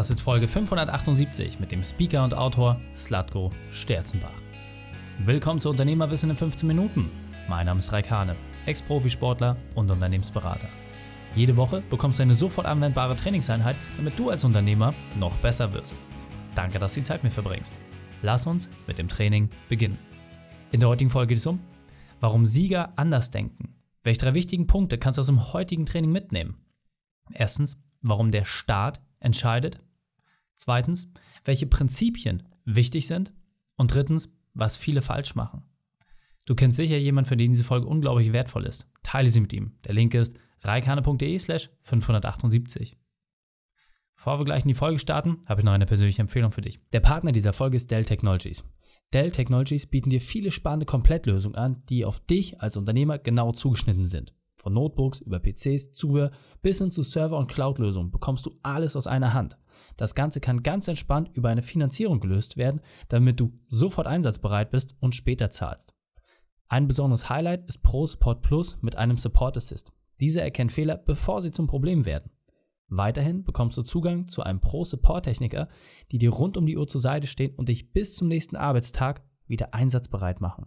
Das ist Folge 578 mit dem Speaker und Autor Slatko Sterzenbach. Willkommen zu Unternehmerwissen in 15 Minuten. Mein Name ist Raikane, Ex-Profisportler und Unternehmensberater. Jede Woche bekommst du eine sofort anwendbare Trainingseinheit, damit du als Unternehmer noch besser wirst. Danke, dass du die Zeit mit verbringst. Lass uns mit dem Training beginnen. In der heutigen Folge geht es um, warum Sieger anders denken. Welche drei wichtigen Punkte kannst du aus dem heutigen Training mitnehmen? Erstens, warum der Staat entscheidet. Zweitens, welche Prinzipien wichtig sind. Und drittens, was viele falsch machen. Du kennst sicher jemanden, für den diese Folge unglaublich wertvoll ist. Teile sie mit ihm. Der Link ist reikane.de slash 578. Bevor wir gleich in die Folge starten, habe ich noch eine persönliche Empfehlung für dich. Der Partner dieser Folge ist Dell Technologies. Dell Technologies bieten dir viele spannende Komplettlösungen an, die auf dich als Unternehmer genau zugeschnitten sind. Von Notebooks über PCs, Zubehör bis hin zu Server- und Cloud-Lösungen bekommst du alles aus einer Hand. Das Ganze kann ganz entspannt über eine Finanzierung gelöst werden, damit du sofort einsatzbereit bist und später zahlst. Ein besonderes Highlight ist Pro Support Plus mit einem Support Assist. Dieser erkennt Fehler, bevor sie zum Problem werden. Weiterhin bekommst du Zugang zu einem Pro-Support-Techniker, die dir rund um die Uhr zur Seite stehen und dich bis zum nächsten Arbeitstag wieder einsatzbereit machen.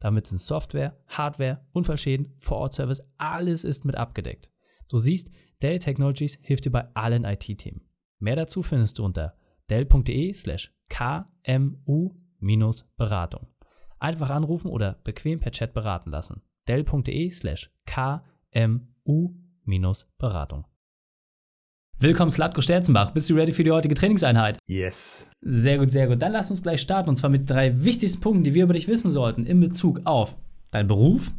Damit sind Software, Hardware, Unfallschäden, Vor-Ort-Service, alles ist mit abgedeckt. Du siehst, Dell Technologies hilft dir bei allen IT-Themen. Mehr dazu findest du unter dell.de slash kmu-beratung. Einfach anrufen oder bequem per Chat beraten lassen. dell.de slash kmu-beratung. Willkommen, Slatko Sterzenbach. Bist du ready für die heutige Trainingseinheit? Yes. Sehr gut, sehr gut. Dann lass uns gleich starten und zwar mit drei wichtigsten Punkten, die wir über dich wissen sollten in Bezug auf deinen Beruf,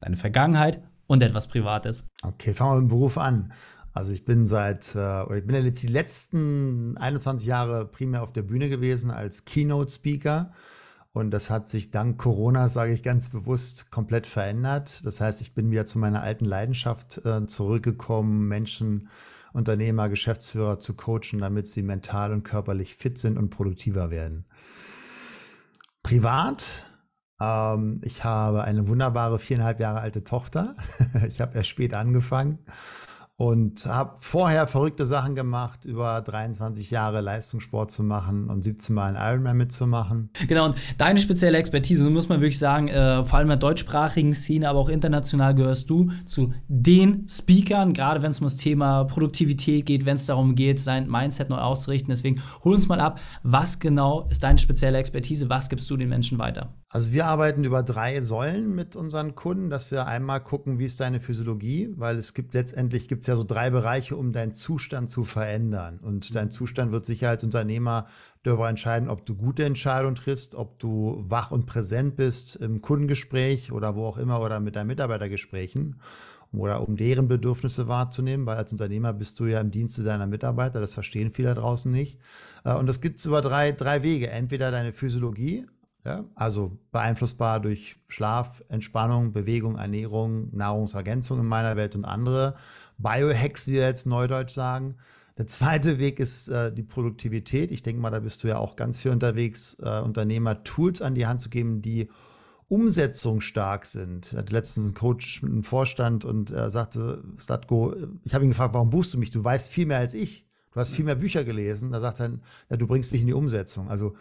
deine Vergangenheit und etwas Privates. Okay, fangen wir mit dem Beruf an. Also ich bin seit, äh, oder ich bin jetzt die letzten 21 Jahre primär auf der Bühne gewesen als Keynote-Speaker. Und das hat sich dank Corona, sage ich ganz bewusst, komplett verändert. Das heißt, ich bin wieder zu meiner alten Leidenschaft äh, zurückgekommen, Menschen Unternehmer, Geschäftsführer zu coachen, damit sie mental und körperlich fit sind und produktiver werden. Privat, ähm, ich habe eine wunderbare viereinhalb Jahre alte Tochter. ich habe erst spät angefangen und habe vorher verrückte Sachen gemacht, über 23 Jahre Leistungssport zu machen und 17 Mal einen Ironman mitzumachen. Genau, und deine spezielle Expertise, muss man wirklich sagen, äh, vor allem in der deutschsprachigen Szene, aber auch international gehörst du zu den Speakern, gerade wenn es um das Thema Produktivität geht, wenn es darum geht, sein Mindset neu auszurichten. Deswegen hol uns mal ab, was genau ist deine spezielle Expertise, was gibst du den Menschen weiter? Also wir arbeiten über drei Säulen mit unseren Kunden, dass wir einmal gucken, wie ist deine Physiologie, weil es gibt letztendlich gibt es ja so drei Bereiche, um deinen Zustand zu verändern. Und dein Zustand wird sicher als Unternehmer darüber entscheiden, ob du gute Entscheidungen triffst, ob du wach und präsent bist im Kundengespräch oder wo auch immer oder mit deinen Mitarbeitergesprächen oder um deren Bedürfnisse wahrzunehmen, weil als Unternehmer bist du ja im Dienste deiner Mitarbeiter, das verstehen viele draußen nicht. Äh, und das gibt es über drei, drei Wege. Entweder deine Physiologie, ja, also beeinflussbar durch Schlaf, Entspannung, Bewegung, Ernährung, Nahrungsergänzung in meiner Welt und andere. Biohacks, wie wir jetzt neudeutsch sagen. Der zweite Weg ist äh, die Produktivität. Ich denke mal, da bist du ja auch ganz viel unterwegs, äh, Unternehmer Tools an die Hand zu geben, die umsetzungsstark sind. Ich hatte letztens einen Coach mit einem Vorstand und er sagte, Statko, ich habe ihn gefragt, warum buchst du mich? Du weißt viel mehr als ich. Du hast viel mehr Bücher gelesen. Da sagt er, ja, du bringst mich in die Umsetzung. Also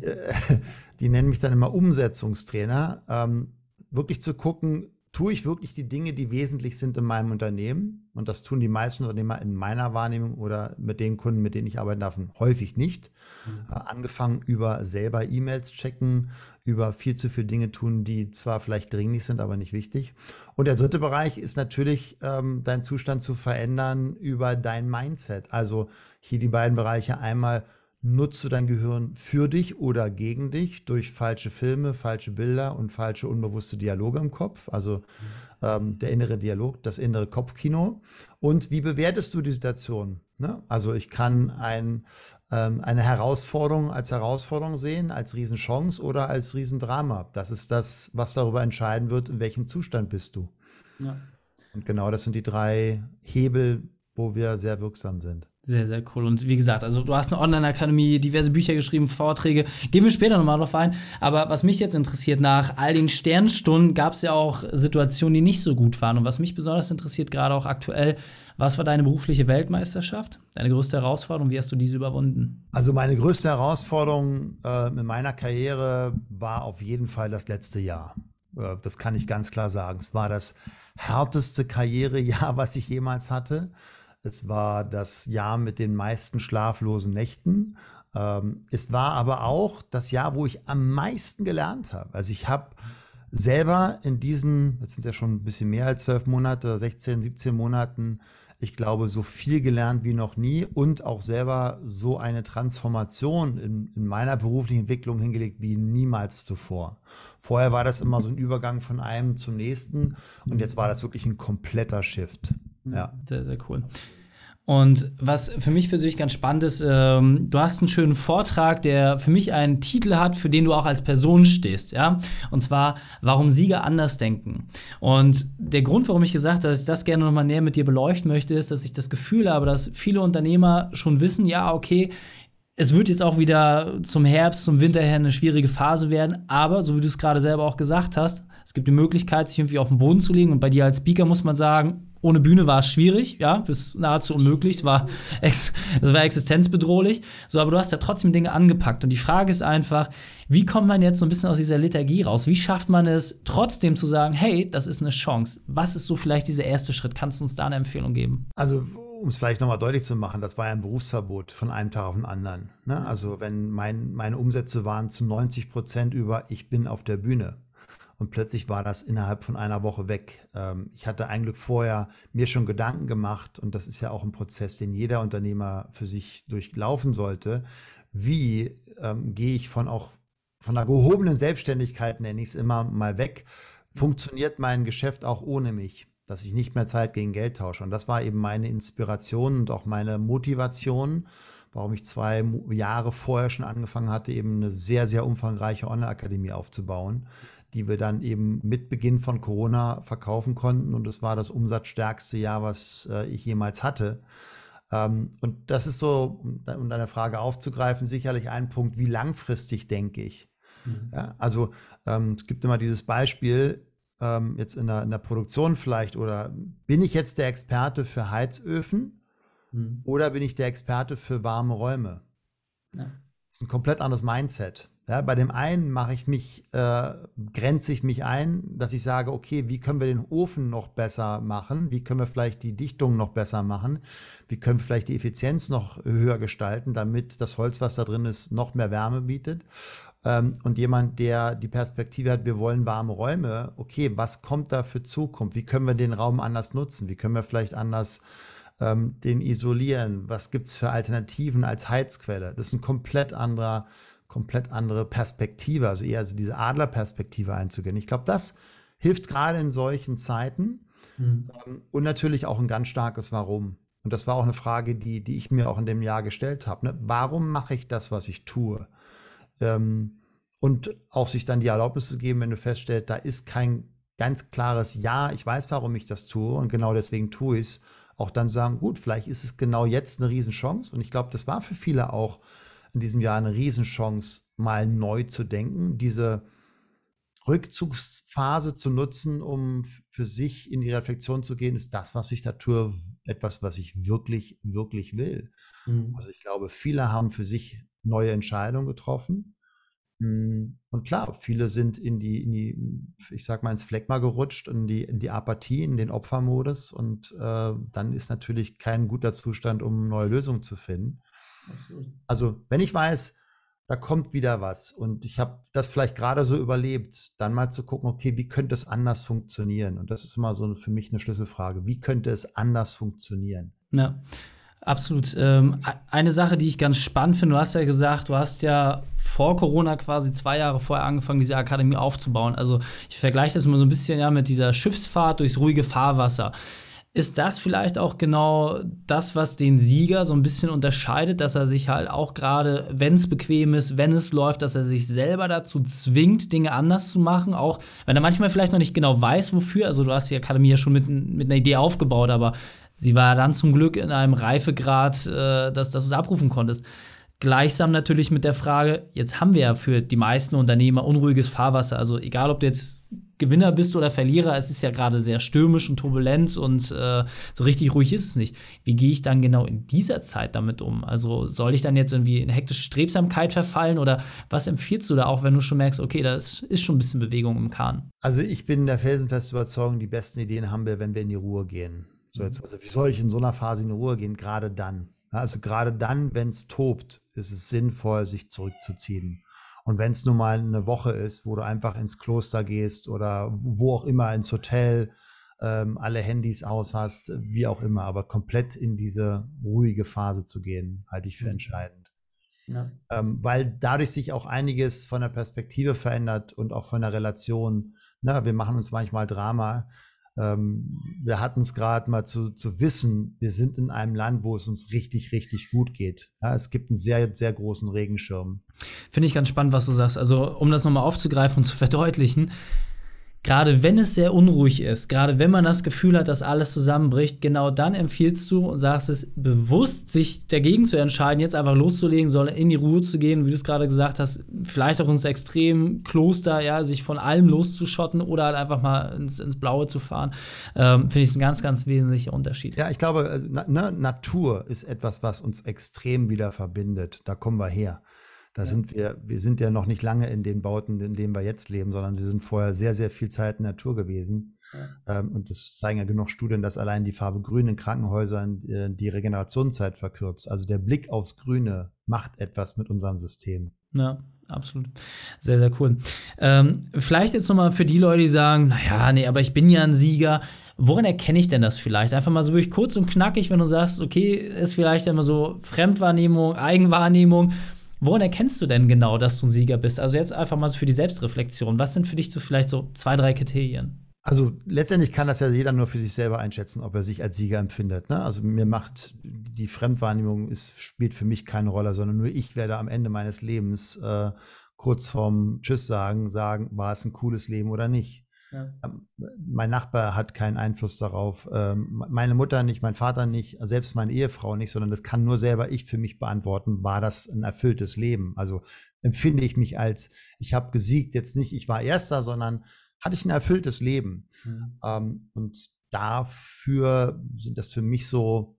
äh, die nennen mich dann immer Umsetzungstrainer. Ähm, wirklich zu gucken, tue ich wirklich die Dinge, die wesentlich sind in meinem Unternehmen? Und das tun die meisten Unternehmer in meiner Wahrnehmung oder mit den Kunden, mit denen ich arbeiten darf, häufig nicht. Mhm. Äh, angefangen über selber E-Mails checken, über viel zu viele Dinge tun, die zwar vielleicht dringlich sind, aber nicht wichtig. Und der dritte Bereich ist natürlich, ähm, deinen Zustand zu verändern über dein Mindset. Also hier die beiden Bereiche einmal nutze dein Gehirn für dich oder gegen dich durch falsche Filme, falsche Bilder und falsche unbewusste Dialoge im Kopf. Also ähm, der innere Dialog, das innere Kopfkino. Und wie bewertest du die Situation? Ne? Also ich kann ein, ähm, eine Herausforderung als Herausforderung sehen, als Riesenchance oder als Riesendrama. Das ist das, was darüber entscheiden wird, in welchem Zustand bist du. Ja. Und genau das sind die drei Hebel, wo wir sehr wirksam sind. Sehr, sehr cool. Und wie gesagt, also du hast eine Online-Akademie, diverse Bücher geschrieben, Vorträge. Gehen wir später nochmal drauf ein. Aber was mich jetzt interessiert, nach all den Sternstunden gab es ja auch Situationen, die nicht so gut waren. Und was mich besonders interessiert, gerade auch aktuell, was war deine berufliche Weltmeisterschaft? Deine größte Herausforderung? Wie hast du diese überwunden? Also meine größte Herausforderung äh, in meiner Karriere war auf jeden Fall das letzte Jahr. Äh, das kann ich ganz klar sagen. Es war das härteste Karrierejahr, was ich jemals hatte. Es war das Jahr mit den meisten schlaflosen Nächten. Ähm, es war aber auch das Jahr, wo ich am meisten gelernt habe. Also ich habe selber in diesen, jetzt sind ja schon ein bisschen mehr als zwölf Monate, 16, 17 Monaten, ich glaube, so viel gelernt wie noch nie und auch selber so eine Transformation in, in, meiner beruflichen Entwicklung hingelegt wie niemals zuvor. Vorher war das immer so ein Übergang von einem zum nächsten und jetzt war das wirklich ein kompletter Shift. Ja. Sehr, sehr cool. Und was für mich persönlich ganz spannend ist, ähm, du hast einen schönen Vortrag, der für mich einen Titel hat, für den du auch als Person stehst, ja. Und zwar, warum Sieger anders denken. Und der Grund, warum ich gesagt habe, dass ich das gerne nochmal näher mit dir beleuchten möchte, ist, dass ich das Gefühl habe, dass viele Unternehmer schon wissen, ja, okay, es wird jetzt auch wieder zum Herbst, zum Winter her eine schwierige Phase werden, aber so wie du es gerade selber auch gesagt hast, es gibt die Möglichkeit, sich irgendwie auf den Boden zu legen. Und bei dir als Speaker muss man sagen, ohne Bühne war es schwierig, ja, bis nahezu unmöglich. Es war, ex, es war existenzbedrohlich. So, aber du hast ja trotzdem Dinge angepackt. Und die Frage ist einfach, wie kommt man jetzt so ein bisschen aus dieser Lethargie raus? Wie schafft man es, trotzdem zu sagen, hey, das ist eine Chance? Was ist so vielleicht dieser erste Schritt? Kannst du uns da eine Empfehlung geben? Also, um es vielleicht nochmal deutlich zu machen, das war ja ein Berufsverbot von einem Tag auf den anderen. Ne? Also, wenn mein, meine Umsätze waren zu 90 Prozent über, ich bin auf der Bühne und plötzlich war das innerhalb von einer Woche weg. Ähm, ich hatte eigentlich vorher mir schon Gedanken gemacht und das ist ja auch ein Prozess, den jeder Unternehmer für sich durchlaufen sollte. Wie ähm, gehe ich von auch von einer gehobenen Selbstständigkeit, nenne ich es immer, mal weg? Funktioniert mein Geschäft auch ohne mich? Dass ich nicht mehr Zeit gegen Geld tausche. Und das war eben meine Inspiration und auch meine Motivation warum ich zwei Jahre vorher schon angefangen hatte, eben eine sehr, sehr umfangreiche Online-Akademie aufzubauen, die wir dann eben mit Beginn von Corona verkaufen konnten. Und es war das umsatzstärkste Jahr, was äh, ich jemals hatte. Ähm, und das ist so, um, um deine Frage aufzugreifen, sicherlich ein Punkt, wie langfristig denke ich. Mhm. Ja, also ähm, es gibt immer dieses Beispiel, ähm, jetzt in der, in der Produktion vielleicht, oder bin ich jetzt der Experte für Heizöfen mhm. oder bin ich der Experte für warme Räume? Ja. Das ist ein komplett anderes Mindset. Ja, bei dem einen mache ich mich, äh, grenze ich mich ein, dass ich sage, okay, wie können wir den Ofen noch besser machen? Wie können wir vielleicht die Dichtung noch besser machen? Wie können wir vielleicht die Effizienz noch höher gestalten, damit das Holz, was da drin ist, noch mehr Wärme bietet? Ähm, und jemand, der die Perspektive hat, wir wollen warme Räume, okay, was kommt da für Zukunft? Wie können wir den Raum anders nutzen? Wie können wir vielleicht anders ähm, den isolieren? Was gibt es für Alternativen als Heizquelle? Das ist ein komplett anderer komplett andere Perspektive, also eher also diese Adlerperspektive einzugehen. Ich glaube, das hilft gerade in solchen Zeiten mhm. und natürlich auch ein ganz starkes Warum. Und das war auch eine Frage, die, die ich mir auch in dem Jahr gestellt habe. Ne? Warum mache ich das, was ich tue? Ähm, und auch sich dann die Erlaubnis zu geben, wenn du feststellst, da ist kein ganz klares Ja, ich weiß, warum ich das tue und genau deswegen tue ich es, auch dann sagen, gut, vielleicht ist es genau jetzt eine Riesenchance. Und ich glaube, das war für viele auch in diesem Jahr eine Riesenchance, mal neu zu denken, diese Rückzugsphase zu nutzen, um für sich in die Reflexion zu gehen, ist das, was ich da tue, etwas, was ich wirklich, wirklich will. Mhm. Also ich glaube, viele haben für sich neue Entscheidungen getroffen. Hm, und klar, viele sind in die, in die, ich sag mal, ins Fleckma gerutscht, in die, in die Apathie, in den Opfermodus. Und äh, dann ist natürlich kein guter Zustand, um neue Lösungen zu finden. Also, wenn ich weiß, da kommt wieder was und ich habe das vielleicht gerade so überlebt, dann mal zu gucken, okay, wie könnte es anders funktionieren? Und das ist immer so für mich eine Schlüsselfrage. Wie könnte es anders funktionieren? Ja. Absolut. Ähm, eine Sache, die ich ganz spannend finde, du hast ja gesagt, du hast ja vor Corona quasi zwei Jahre vorher angefangen, diese Akademie aufzubauen. Also ich vergleiche das mal so ein bisschen ja mit dieser Schiffsfahrt durchs ruhige Fahrwasser. Ist das vielleicht auch genau das, was den Sieger so ein bisschen unterscheidet, dass er sich halt auch gerade, wenn es bequem ist, wenn es läuft, dass er sich selber dazu zwingt, Dinge anders zu machen, auch wenn er manchmal vielleicht noch nicht genau weiß, wofür. Also du hast die Akademie ja schon mit, mit einer Idee aufgebaut, aber sie war dann zum Glück in einem Reifegrad, äh, dass, dass du es abrufen konntest. Gleichsam natürlich mit der Frage, jetzt haben wir ja für die meisten Unternehmer unruhiges Fahrwasser. Also egal, ob du jetzt Gewinner bist oder Verlierer, es ist ja gerade sehr stürmisch und turbulent und äh, so richtig ruhig ist es nicht. Wie gehe ich dann genau in dieser Zeit damit um? Also soll ich dann jetzt irgendwie in hektische Strebsamkeit verfallen oder was empfiehlst du da auch, wenn du schon merkst, okay, da ist, schon ein bisschen Bewegung im Kahn? Also ich bin der felsenfest Überzeugung, die besten Ideen haben wir, wenn wir in die Ruhe gehen. So jetzt, also wie soll ich in so einer Phase in die Ruhe gehen? Gerade dann. Also gerade dann, wenn es tobt, ist es sinnvoll, sich zurückzuziehen. Und wenn es nun mal eine Woche ist, wo du einfach ins Kloster gehst oder wo auch immer ins Hotel, ähm, alle Handys aus hast, wie auch immer, aber komplett in diese ruhige Phase zu gehen, halte ich für mhm. entscheidend. Ja. Ähm, weil dadurch sich auch einiges von der Perspektive verändert und auch von der Relation. Na, wir machen uns manchmal Drama ähm, wir hatten es gerade mal zu, zu wissen, wir sind in einem Land, wo es uns richtig, richtig gut geht. Ja, es gibt einen sehr, sehr großen Regenschirm. Finde ich ganz spannend, was du sagst. Also, um das nochmal aufzugreifen und zu verdeutlichen, gerade wenn es sehr unruhig ist, gerade wenn man das Gefühl hat, dass alles zusammenbricht, genau dann empfiehlst du und sagst es bewusst, sich dagegen zu entscheiden, jetzt einfach loszulegen, sondern in die Ruhe zu gehen, wie du es gerade gesagt hast, vielleicht auch ins Extremkloster, ja, sich von allem loszuschotten oder halt einfach mal ins, ins Blaue zu fahren, ähm, finde ich ein ganz, ganz wesentlicher Unterschied. Ja, ich glaube, also, na, ne, Natur ist etwas, was uns extrem wieder verbindet. Da kommen wir her. Da ja. sind wir, wir sind ja noch nicht lange in den Bauten, in denen wir jetzt leben, sondern wir sind vorher sehr, sehr viel Zeit in der Natur gewesen. Ja. Ähm, und das zeigen ja genug Studien, dass allein die Farbe Grün in Krankenhäusern äh, die Regenerationszeit verkürzt. Also der Blick aufs Grüne macht etwas mit unserem System. Ja, absolut. Sehr, sehr cool. Ähm, vielleicht jetzt nochmal für die Leute, die sagen, naja, nee, aber ich bin ja ein Sieger. Woran erkenne ich denn das vielleicht? Einfach mal so wirklich kurz und knackig, wenn du sagst, okay, ist vielleicht immer so Fremdwahrnehmung, Eigenwahrnehmung. Woran erkennst du denn genau, dass du ein Sieger bist? Also jetzt einfach mal für die Selbstreflexion. Was sind für dich so vielleicht so zwei, drei Kriterien? Also letztendlich kann das ja jeder nur für sich selber einschätzen, ob er sich als Sieger empfindet. Ne? Also mir macht die Fremdwahrnehmung ist, spielt für mich keine Rolle, sondern nur ich werde am Ende meines Lebens äh, kurz vorm Tschüss sagen, sagen, war es ein cooles Leben oder nicht. Ja. Ähm, mein Nachbar hat keinen Einfluss darauf, ähm, meine Mutter nicht, mein Vater nicht, selbst meine Ehefrau nicht, sondern das kann nur selber ich für mich beantworten, war das ein erfülltes Leben? Also empfinde ich mich als, ich habe gesiegt, jetzt nicht, ich war Erster, sondern hatte ich ein erfülltes Leben. Mhm. Ähm, und dafür sind das für mich so,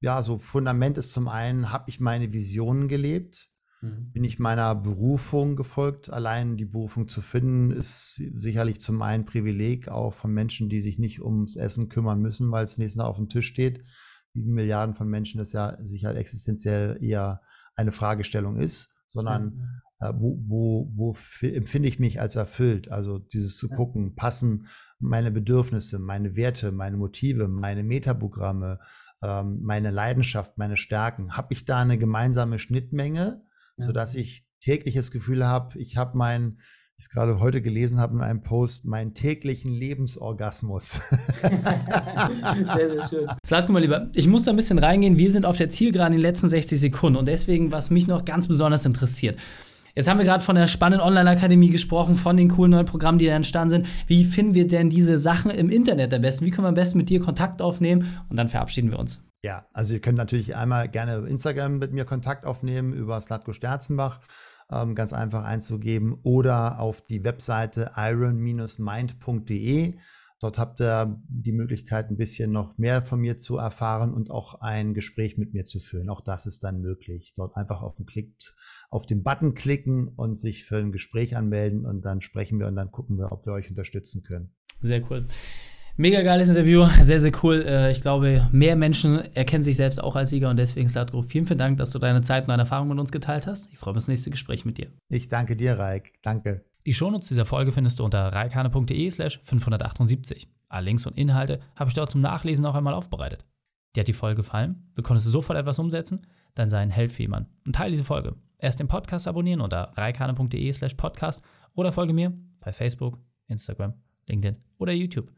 ja, so Fundament ist zum einen, habe ich meine Visionen gelebt, Mhm. Bin ich meiner Berufung gefolgt. Allein die Berufung zu finden, ist sicherlich zum einen Privileg auch von Menschen, die sich nicht ums Essen kümmern müssen, weil es nächstes Mal auf dem Tisch steht. Wie Milliarden von Menschen das ja sicher existenziell eher eine Fragestellung ist, sondern mhm. äh, wo, wo, wo empfinde ich mich als erfüllt? Also dieses zu gucken, passen meine Bedürfnisse, meine Werte, meine Motive, meine Metaprogramme, ähm, meine Leidenschaft, meine Stärken. Habe ich da eine gemeinsame Schnittmenge? So dass ich tägliches Gefühl habe, ich habe mein, ich es gerade heute gelesen habe in einem Post, meinen täglichen Lebensorgasmus. sehr, sehr schön. Sag mal lieber, ich muss da ein bisschen reingehen. Wir sind auf der Zielgeraden in den letzten 60 Sekunden und deswegen, was mich noch ganz besonders interessiert. Jetzt haben wir gerade von der spannenden Online-Akademie gesprochen, von den coolen neuen Programmen, die da entstanden sind. Wie finden wir denn diese Sachen im Internet am besten? Wie können wir am besten mit dir Kontakt aufnehmen? Und dann verabschieden wir uns. Ja, also ihr könnt natürlich einmal gerne Instagram mit mir Kontakt aufnehmen über Slatko Sterzenbach, ähm, ganz einfach einzugeben oder auf die Webseite iron-mind.de. Dort habt ihr die Möglichkeit, ein bisschen noch mehr von mir zu erfahren und auch ein Gespräch mit mir zu führen. Auch das ist dann möglich. Dort einfach auf den Klick, auf den Button klicken und sich für ein Gespräch anmelden und dann sprechen wir und dann gucken wir, ob wir euch unterstützen können. Sehr cool. Mega geiles Interview, sehr, sehr cool. Äh, ich glaube, mehr Menschen erkennen sich selbst auch als Sieger und deswegen, Slatko, vielen, vielen Dank, dass du deine Zeit und deine Erfahrungen mit uns geteilt hast. Ich freue mich auf das nächste Gespräch mit dir. Ich danke dir, Raik. Danke. Die Shownotes dieser Folge findest du unter reikane.de slash 578. Alle Links und Inhalte habe ich dort zum Nachlesen auch einmal aufbereitet. Dir hat die Folge gefallen? Du konntest sofort etwas umsetzen? Dann sei ein Held für jemanden und teile diese Folge. Erst den Podcast abonnieren unter reikane.de slash podcast oder folge mir bei Facebook, Instagram, LinkedIn oder YouTube